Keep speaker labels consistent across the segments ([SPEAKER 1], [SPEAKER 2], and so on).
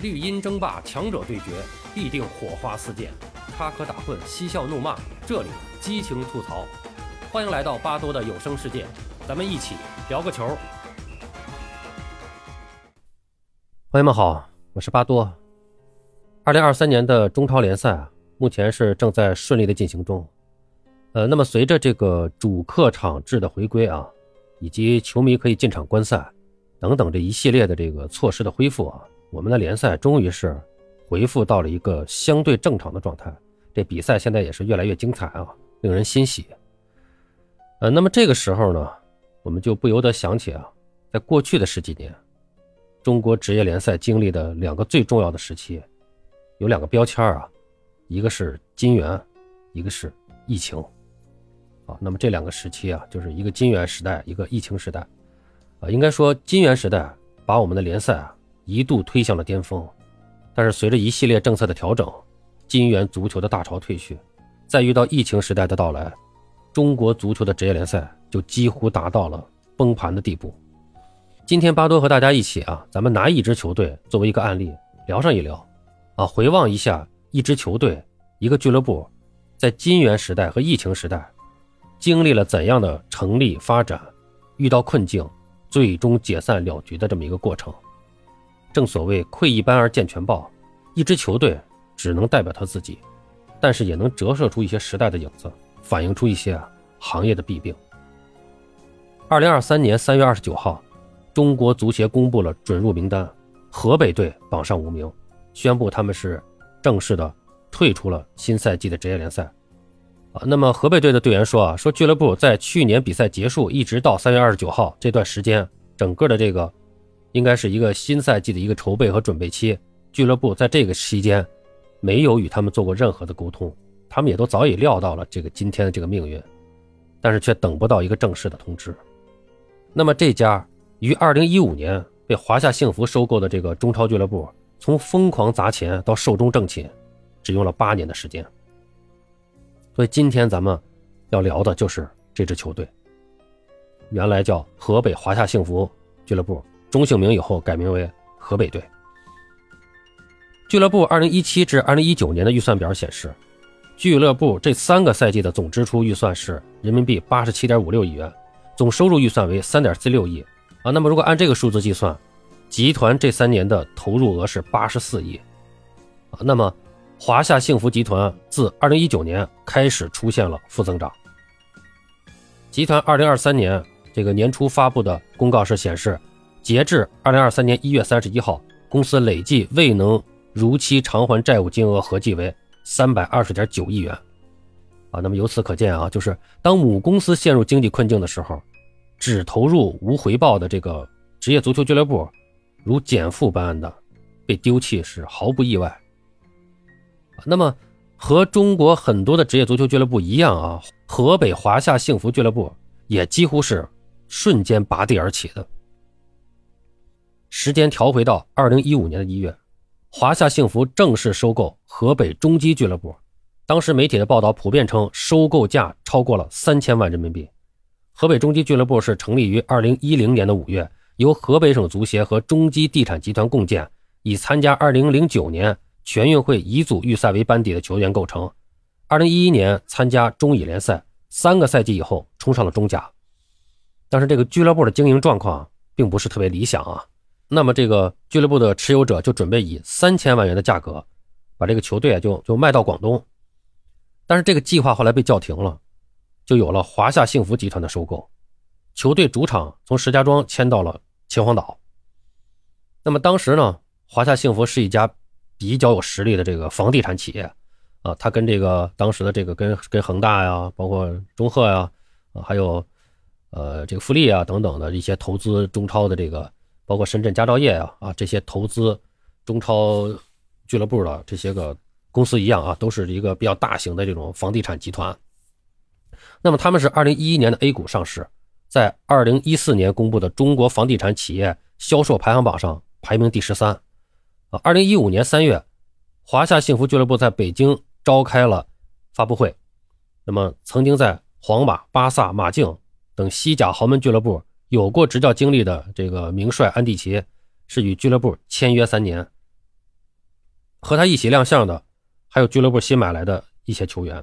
[SPEAKER 1] 绿茵争霸，强者对决，必定火花四溅；插科打诨，嬉笑怒骂，这里激情吐槽。欢迎来到巴多的有声世界，咱们一起聊个球。朋友们好，我是巴多。二零二三年的中超联赛啊，目前是正在顺利的进行中。呃，那么随着这个主客场制的回归啊，以及球迷可以进场观赛等等这一系列的这个措施的恢复啊。我们的联赛终于是恢复到了一个相对正常的状态，这比赛现在也是越来越精彩啊，令人欣喜。呃，那么这个时候呢，我们就不由得想起啊，在过去的十几年，中国职业联赛经历的两个最重要的时期，有两个标签啊，一个是金元，一个是疫情。啊，那么这两个时期啊，就是一个金元时代，一个疫情时代。啊，应该说金元时代把我们的联赛啊。一度推向了巅峰，但是随着一系列政策的调整，金元足球的大潮退去，再遇到疫情时代的到来，中国足球的职业联赛就几乎达到了崩盘的地步。今天巴多和大家一起啊，咱们拿一支球队作为一个案例聊上一聊，啊，回望一下一支球队、一个俱乐部，在金元时代和疫情时代，经历了怎样的成立发展，遇到困境，最终解散了局的这么一个过程。正所谓“窥一斑而见全豹”，一支球队只能代表他自己，但是也能折射出一些时代的影子，反映出一些行业的弊病。二零二三年三月二十九号，中国足协公布了准入名单，河北队榜上无名，宣布他们是正式的退出了新赛季的职业联赛。啊，那么河北队的队员说啊，说俱乐部在去年比赛结束一直到三月二十九号这段时间，整个的这个。应该是一个新赛季的一个筹备和准备期，俱乐部在这个期间没有与他们做过任何的沟通，他们也都早已料到了这个今天的这个命运，但是却等不到一个正式的通知。那么这家于二零一五年被华夏幸福收购的这个中超俱乐部，从疯狂砸钱到寿终正寝，只用了八年的时间。所以今天咱们要聊的就是这支球队，原来叫河北华夏幸福俱乐部。中姓名以后改名为河北队。俱乐部2017至2019年的预算表显示，俱乐部这三个赛季的总支出预算是人民币87.56亿元，总收入预算为3.46亿。啊，那么如果按这个数字计算，集团这三年的投入额是84亿。啊，那么华夏幸福集团自2019年开始出现了负增长。集团2023年这个年初发布的公告是显示。截至二零二三年一月三十一号，公司累计未能如期偿还债务金额合计为三百二十点九亿元。啊，那么由此可见啊，就是当母公司陷入经济困境的时候，只投入无回报的这个职业足球俱乐部，如减负般的被丢弃是毫不意外。那么和中国很多的职业足球俱乐部一样啊，河北华夏幸福俱乐部也几乎是瞬间拔地而起的。时间调回到二零一五年的一月，华夏幸福正式收购河北中基俱乐部。当时媒体的报道普遍称，收购价超过了三千万人民币。河北中基俱乐部是成立于二零一零年的五月，由河北省足协和中基地产集团共建，以参加二零零九年全运会乙组预赛为班底的球员构成。二零一一年参加中乙联赛，三个赛季以后冲上了中甲。但是这个俱乐部的经营状况并不是特别理想啊。那么，这个俱乐部的持有者就准备以三千万元的价格，把这个球队啊就就卖到广东。但是这个计划后来被叫停了，就有了华夏幸福集团的收购，球队主场从石家庄迁到了秦皇岛。那么当时呢，华夏幸福是一家比较有实力的这个房地产企业啊，它跟这个当时的这个跟跟恒大呀，包括中赫呀，啊还有呃这个富力啊等等的一些投资中超的这个。包括深圳佳兆业啊啊这些投资中超俱乐部的这些个公司一样啊，都是一个比较大型的这种房地产集团。那么他们是二零一一年的 A 股上市，在二零一四年公布的中国房地产企业销售排行榜上排名第十三。啊，二零一五年三月，华夏幸福俱乐部在北京召开了发布会。那么曾经在皇马、巴萨、马竞等西甲豪门俱乐部。有过执教经历的这个名帅安蒂奇是与俱乐部签约三年，和他一起亮相的还有俱乐部新买来的一些球员。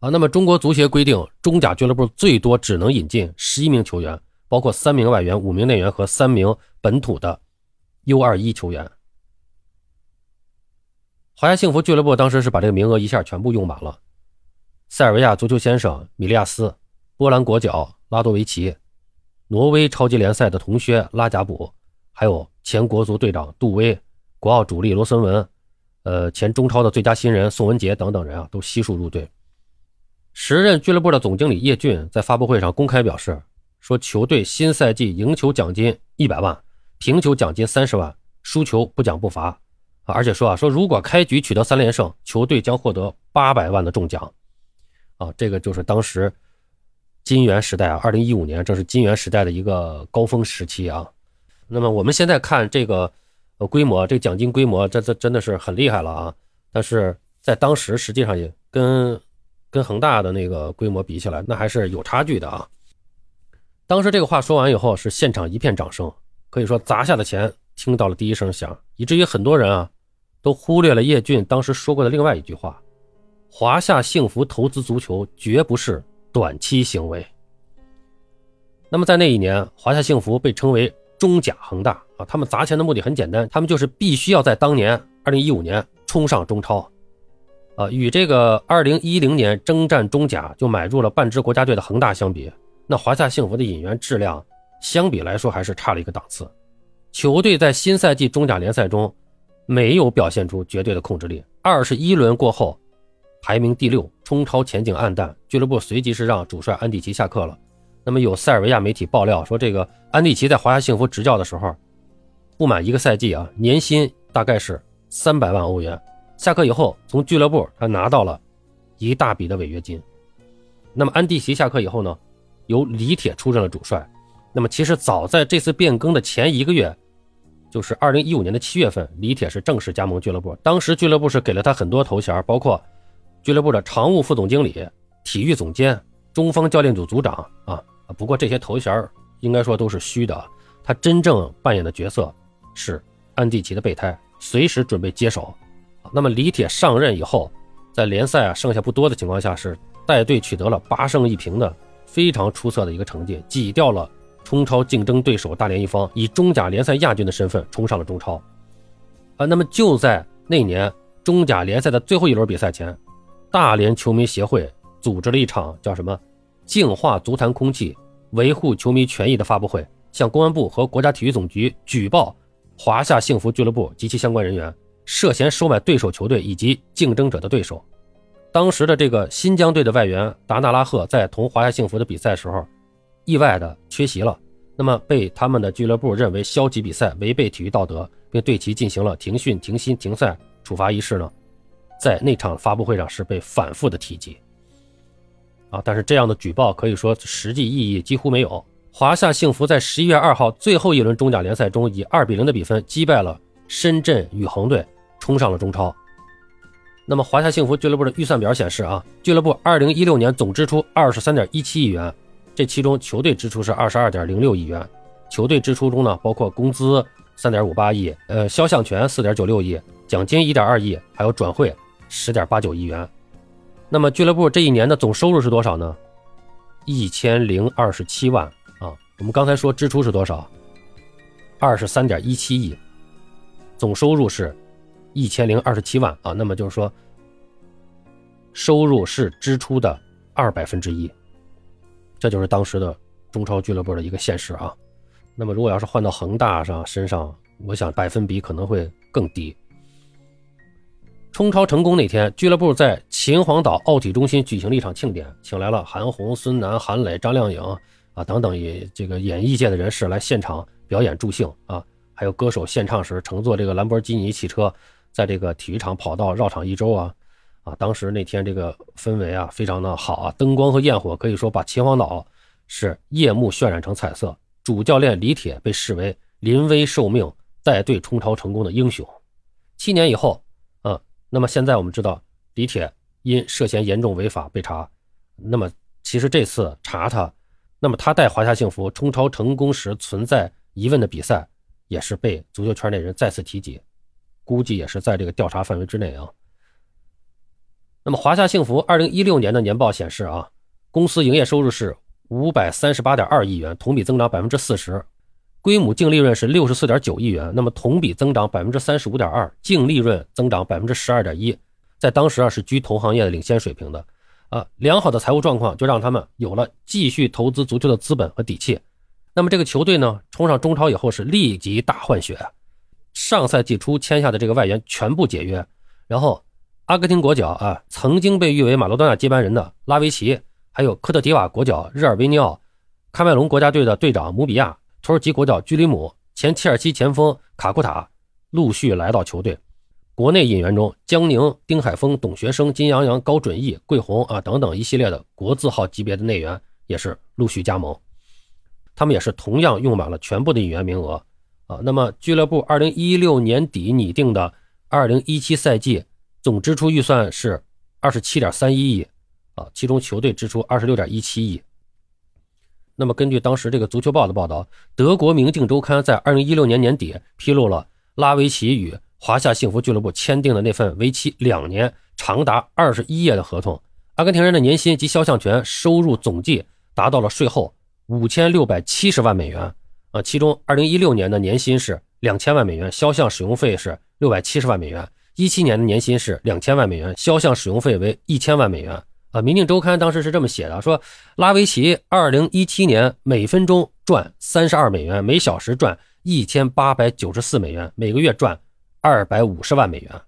[SPEAKER 1] 啊，那么中国足协规定，中甲俱乐部最多只能引进十一名球员，包括三名外援、五名内援和三名本土的 U 二一球员。华夏幸福俱乐部当时是把这个名额一下全部用满了。塞尔维亚足球先生米利亚斯、波兰国脚拉多维奇、挪威超级联赛的同靴拉贾卜，还有前国足队长杜威、国奥主力罗森文，呃，前中超的最佳新人宋文杰等等人啊，都悉数入队。时任俱乐部的总经理叶俊在发布会上公开表示，说球队新赛季赢球奖金一百万，平球奖金三十万，输球不奖不罚！而且说啊，说如果开局取得三连胜，球队将获得八百万的中奖啊！这个就是当时金元时代啊，二零一五年正是金元时代的一个高峰时期啊。那么我们现在看这个呃规模，这个奖金规模，这这真的是很厉害了啊！但是在当时实际上也跟跟恒大的那个规模比起来，那还是有差距的啊。当时这个话说完以后，是现场一片掌声，可以说砸下的钱听到了第一声响，以至于很多人啊都忽略了叶俊当时说过的另外一句话：“华夏幸福投资足球绝不是短期行为。”那么在那一年，华夏幸福被称为中甲恒大啊，他们砸钱的目的很简单，他们就是必须要在当年二零一五年冲上中超。啊，与这个二零一零年征战中甲就买入了半支国家队的恒大相比，那华夏幸福的引援质量相比来说还是差了一个档次。球队在新赛季中甲联赛中没有表现出绝对的控制力。二十一轮过后，排名第六，冲超前景暗淡。俱乐部随即是让主帅安蒂奇下课了。那么有塞尔维亚媒体爆料说，这个安蒂奇在华夏幸福执教的时候，不满一个赛季啊，年薪大概是三百万欧元。下课以后，从俱乐部他拿到了一大笔的违约金。那么安蒂奇下课以后呢，由李铁出任了主帅。那么其实早在这次变更的前一个月，就是二零一五年的七月份，李铁是正式加盟俱乐部。当时俱乐部是给了他很多头衔，包括俱乐部的常务副总经理、体育总监、中方教练组组长啊。不过这些头衔应该说都是虚的，他真正扮演的角色是安蒂奇的备胎，随时准备接手。那么李铁上任以后，在联赛啊剩下不多的情况下，是带队取得了八胜一平的非常出色的一个成绩，挤掉了冲超竞争对手大连一方，以中甲联赛亚军的身份冲上了中超。啊，那么就在那年中甲联赛的最后一轮比赛前，大连球迷协会组织了一场叫什么“净化足坛空气，维护球迷权益”的发布会，向公安部和国家体育总局举报华夏幸福俱乐部及其相关人员。涉嫌收买对手球队以及竞争者的对手。当时的这个新疆队的外援达纳拉赫在同华夏幸福的比赛时候，意外的缺席了，那么被他们的俱乐部认为消极比赛，违背体育道德，并对其进行了停训、停薪、停赛处罚一事呢，在那场发布会上是被反复的提及。啊，但是这样的举报可以说实际意义几乎没有。华夏幸福在十一月二号最后一轮中甲联赛中以二比零的比分击败了。深圳宇恒队冲上了中超。那么华夏幸福俱乐部的预算表显示啊，俱乐部二零一六年总支出二十三点一七亿元，这其中球队支出是二十二点零六亿元。球队支出中呢，包括工资三点五八亿，呃，肖像权四点九六亿，奖金一点二亿，还有转会十点八九亿元。那么俱乐部这一年的总收入是多少呢？一千零二十七万啊。我们刚才说支出是多少？二十三点一七亿。总收入是一千零二十七万啊，那么就是说，收入是支出的二百分之一，这就是当时的中超俱乐部的一个现实啊。那么如果要是换到恒大上身上，我想百分比可能会更低。冲超成功那天，俱乐部在秦皇岛奥体中心举行了一场庆典，请来了韩红、孙楠、韩磊、张靓颖啊等等也这个演艺界的人士来现场表演助兴啊。还有歌手献唱时乘坐这个兰博基尼汽车，在这个体育场跑道绕场一周啊，啊，当时那天这个氛围啊非常的好啊，灯光和焰火可以说把秦皇岛是夜幕渲染成彩色。主教练李铁被视为临危受命带队冲超成功的英雄。七年以后，那么现在我们知道李铁因涉嫌严重违法被查，那么其实这次查他，那么他带华夏幸福冲超成功时存在疑问的比赛。也是被足球圈内人再次提及，估计也是在这个调查范围之内啊。那么华夏幸福二零一六年的年报显示啊，公司营业收入是五百三十八点二亿元，同比增长百分之四十，规模净利润是六十四点九亿元，那么同比增长百分之三十五点二，净利润增长百分之十二点一，在当时啊是居同行业的领先水平的啊。良好的财务状况就让他们有了继续投资足球的资本和底气。那么这个球队呢，冲上中超以后是立即大换血，上赛季初签下的这个外援全部解约，然后。阿根廷国脚啊，曾经被誉为马洛多纳接班人的拉维奇，还有科特迪瓦国脚日尔维尼奥，喀麦隆国家队的队长姆比亚，土耳其国脚居里姆，前切尔西前锋卡库塔，陆续来到球队。国内引援中，江宁、丁海峰、董学生、金阳阳、高准翼、桂红啊等等一系列的国字号级别的内援也是陆续加盟，他们也是同样用满了全部的引援名额啊。那么俱乐部二零一六年底拟定的二零一七赛季。总支出预算是二十七点三一亿啊，其中球队支出二十六点一七亿。那么根据当时这个足球报的报道，德国《明镜周刊》在二零一六年年底披露了拉维奇与华夏幸福俱乐部签订的那份为期两年、长达二十一页的合同。阿根廷人的年薪及肖像权收入总计达到了税后五千六百七十万美元啊，其中二零一六年的年薪是两千万美元，肖像使用费是六百七十万美元。一七年的年薪是两千万美元，肖像使用费为一千万美元。啊，《民镜周刊》当时是这么写的：说拉维奇二零一七年每分钟赚三十二美元，每小时赚一千八百九十四美元，每个月赚二百五十万美元，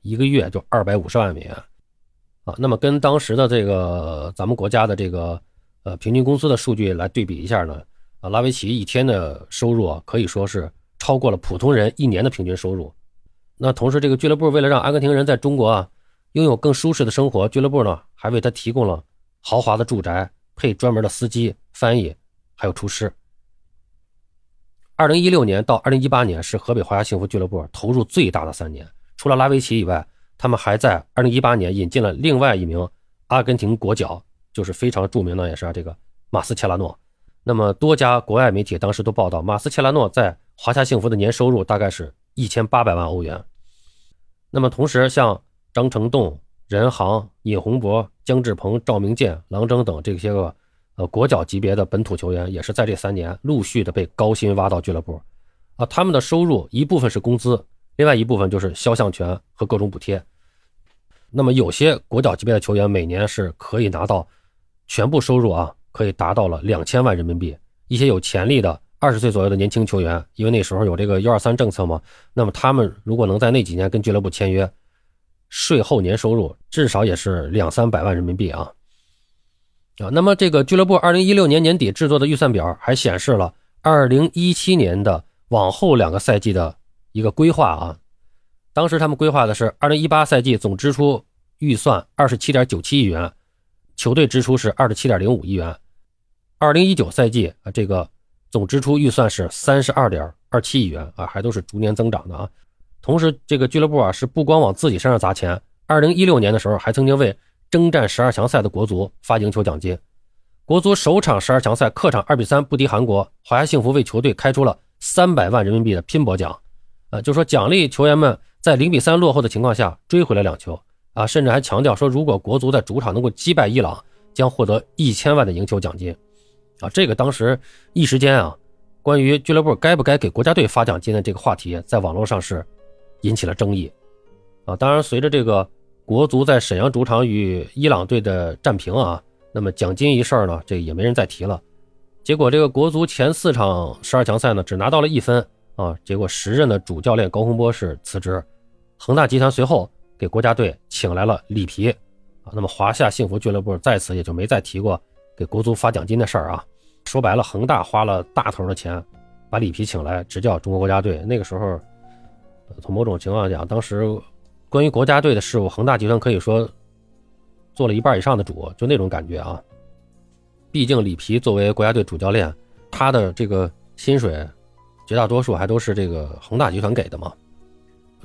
[SPEAKER 1] 一个月就二百五十万美元。啊，那么跟当时的这个咱们国家的这个呃平均工资的数据来对比一下呢，啊，拉维奇一天的收入啊可以说是超过了普通人一年的平均收入。那同时，这个俱乐部为了让阿根廷人在中国啊拥有更舒适的生活，俱乐部呢还为他提供了豪华的住宅，配专门的司机、翻译，还有厨师。二零一六年到二零一八年是河北华夏幸福俱乐部投入最大的三年。除了拉维奇以外，他们还在二零一八年引进了另外一名阿根廷国脚，就是非常著名的，也是这个马斯切拉诺。那么多家国外媒体当时都报道，马斯切拉诺在华夏幸福的年收入大概是。一千八百万欧元。那么同时，像张成栋、任航、尹洪博、姜志鹏、赵明剑、郎征等这些个呃国脚级别的本土球员，也是在这三年陆续的被高薪挖到俱乐部。啊，他们的收入一部分是工资，另外一部分就是肖像权和各种补贴。那么有些国脚级别的球员每年是可以拿到全部收入啊，可以达到了两千万人民币。一些有潜力的。二十岁左右的年轻球员，因为那时候有这个“幺二三”政策嘛，那么他们如果能在那几年跟俱乐部签约，税后年收入至少也是两三百万人民币啊！啊，那么这个俱乐部二零一六年年底制作的预算表还显示了二零一七年的往后两个赛季的一个规划啊。当时他们规划的是二零一八赛季总支出预算二十七点九七亿元，球队支出是二十七点零五亿元。二零一九赛季啊，这个。总支出预算是三十二点二七亿元啊，还都是逐年增长的啊。同时，这个俱乐部啊是不光往自己身上砸钱，二零一六年的时候还曾经为征战十二强赛的国足发赢球奖金。国足首场十二强赛客场二比三不敌韩国，华夏幸福为球队开出了三百万人民币的拼搏奖，呃，就说奖励球员们在零比三落后的情况下追回了两球啊，甚至还强调说，如果国足在主场能够击败伊朗，将获得一千万的赢球奖金。啊，这个当时一时间啊，关于俱乐部该不该给国家队发奖金的这个话题，在网络上是引起了争议。啊，当然，随着这个国足在沈阳主场与伊朗队的战平啊，那么奖金一事呢，这也没人再提了。结果这个国足前四场十二强赛呢，只拿到了一分啊。结果时任的主教练高洪波是辞职，恒大集团随后给国家队请来了里皮啊。那么华夏幸福俱乐部在此也就没再提过。给国足发奖金的事儿啊，说白了，恒大花了大头的钱，把里皮请来执教中国国家队。那个时候，从某种情况讲，当时关于国家队的事务，恒大集团可以说做了一半以上的主，就那种感觉啊。毕竟里皮作为国家队主教练，他的这个薪水绝大多数还都是这个恒大集团给的嘛。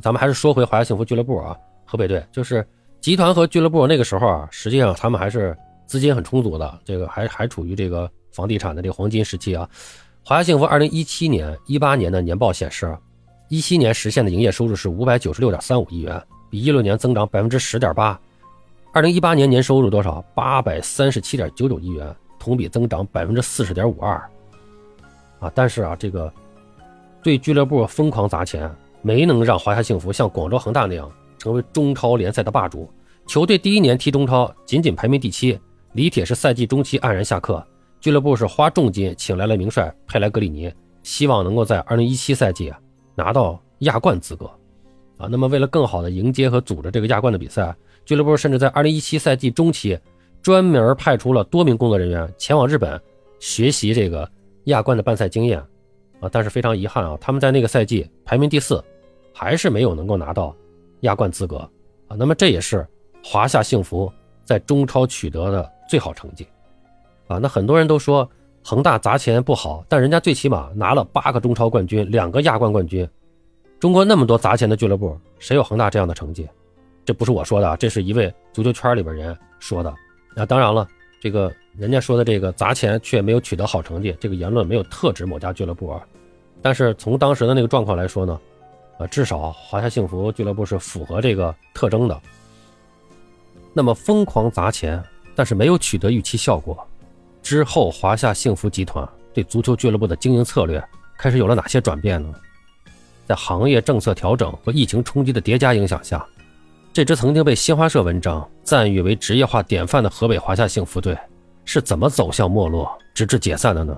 [SPEAKER 1] 咱们还是说回华夏幸福俱乐部啊，河北队就是集团和俱乐部那个时候啊，实际上他们还是。资金很充足的，这个还还处于这个房地产的这个黄金时期啊。华夏幸福二零一七年、一八年的年报显示，一七年实现的营业收入是五百九十六点三五亿元，比一六年增长百分之十点八。二零一八年年收入多少？八百三十七点九九亿元，同比增长百分之四十点五二。啊，但是啊，这个对俱乐部疯狂砸钱，没能让华夏幸福像广州恒大那样成为中超联赛的霸主。球队第一年踢中超，仅仅排名第七。李铁是赛季中期黯然下课，俱乐部是花重金请来了名帅佩莱格里尼，希望能够在二零一七赛季啊拿到亚冠资格。啊，那么为了更好的迎接和组织这个亚冠的比赛，俱乐部甚至在二零一七赛季中期专门派出了多名工作人员前往日本学习这个亚冠的办赛经验。啊，但是非常遗憾啊，他们在那个赛季排名第四，还是没有能够拿到亚冠资格。啊，那么这也是华夏幸福在中超取得的最好成绩。啊，那很多人都说恒大砸钱不好，但人家最起码拿了八个中超冠军，两个亚冠冠军。中国那么多砸钱的俱乐部，谁有恒大这样的成绩？这不是我说的，这是一位足球圈里边人说的。那当然了，这个人家说的这个砸钱却没有取得好成绩，这个言论没有特指某家俱乐部啊。但是从当时的那个状况来说呢，呃，至少华夏幸福俱乐部是符合这个特征的。那么疯狂砸钱，但是没有取得预期效果，之后华夏幸福集团对足球俱乐部的经营策略开始有了哪些转变呢？在行业政策调整和疫情冲击的叠加影响下，这支曾经被新华社文章赞誉为职业化典范的河北华夏幸福队是怎么走向没落，直至解散的呢？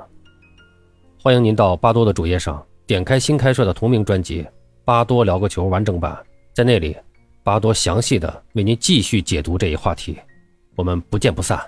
[SPEAKER 1] 欢迎您到巴多的主页上点开新开设的同名专辑《巴多聊个球》完整版，在那里，巴多详细的为您继续解读这一话题。我们不见不散。